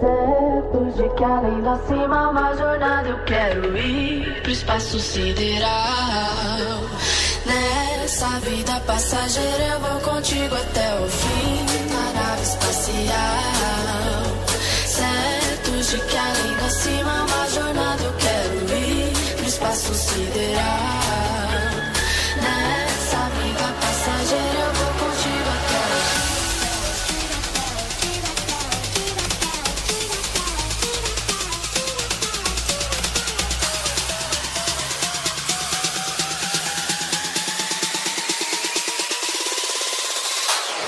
Certos de que além da cima, uma jornada eu quero ir pro espaço sideral. Nessa vida passageira eu vou contigo até o fim na nave espacial. Certos de que além da cima, uma jornada eu quero ir pro espaço sideral.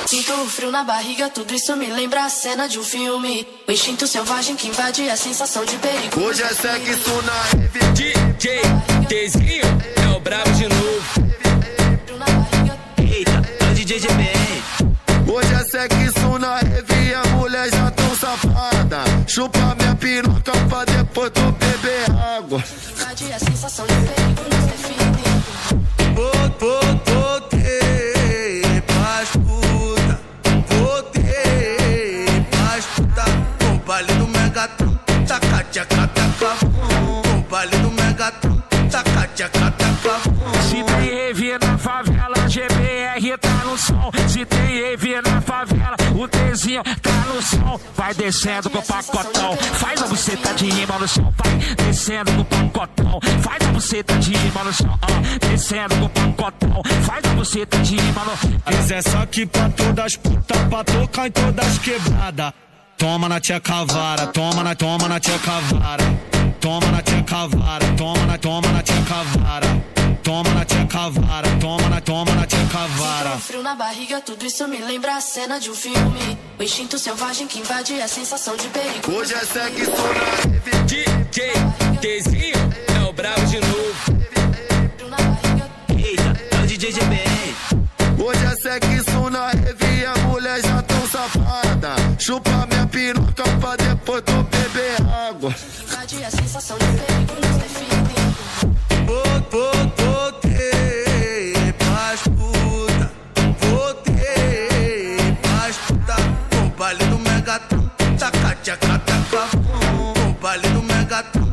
Sinto o frio na barriga, tudo isso me lembra a cena de um filme. O instinto selvagem que invade a sensação de perigo. Hoje é sexo na rave. DJ Tezinho é o brabo de novo. Frio na barriga, Eita, é o DJ GBR. Hoje é sexo na rave e a mulher já tão safada. Chupa minha piroca pra depois tu beber água. invade a sensação de perigo Megatron. Taca, tchaca, taca, o baile do Megatron. Taca, tchaca, taca. Se tem EV na favela, GBR tá no som. Se tem EV na favela, o Tzinho tá no som. Vai descendo com o pacotão, faz a buceta de rima no chão. Vai descendo com o pacotão, faz a buceta de rima no chão. Ah, descendo com o pacotão, faz a buceta de rima no Quiser só que pra todas putas, pra tocar em todas quebrada. Toma na tia cavara, toma na, toma na tia cavara. Toma na tia cavara, toma na, toma na tia cavara. Toma na tia cavara, toma na, toma na tia cavara. Sinto frio na barriga, tudo isso me lembra a cena de um filme. O instinto selvagem que invade a sensação de perigo. Hoje é sexo na. DJ Tezinho é o brabo de novo. Frio na barriga, Eita, é o DJ GBR. Hoje é sexo na rave e a mulher já tão safada. Chupa vou, voltei pras puta. Voltei pras puta. Com baile do Megatron. Taca, tchaca, taca. Com baile do Megatron.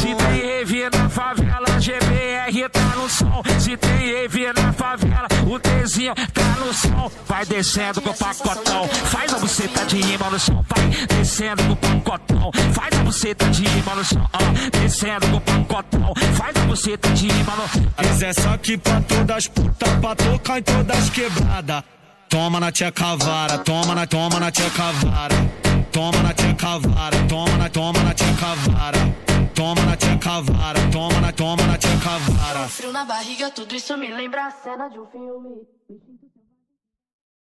Se tem EV na favela, GBR tá no som. Se tem EV na favela, o Tzinho tá no som. Vai descendo com o pacotão, faz a buceta de rima no chão. Vai descendo com o pacotão, faz a buceta de rima no chão. Ah, descendo com o pacotão, faz a buceta de rima no Quiser só que pra todas putas, pra tocar em todas quebrada. Toma na tia cavara, toma na, toma na tia cavara. Toma na tia cavara, toma na, toma na tia cavara. Toma na tia cavara, toma na, toma na tia cavara. Frio na barriga, tudo isso me lembra a cena de um filme.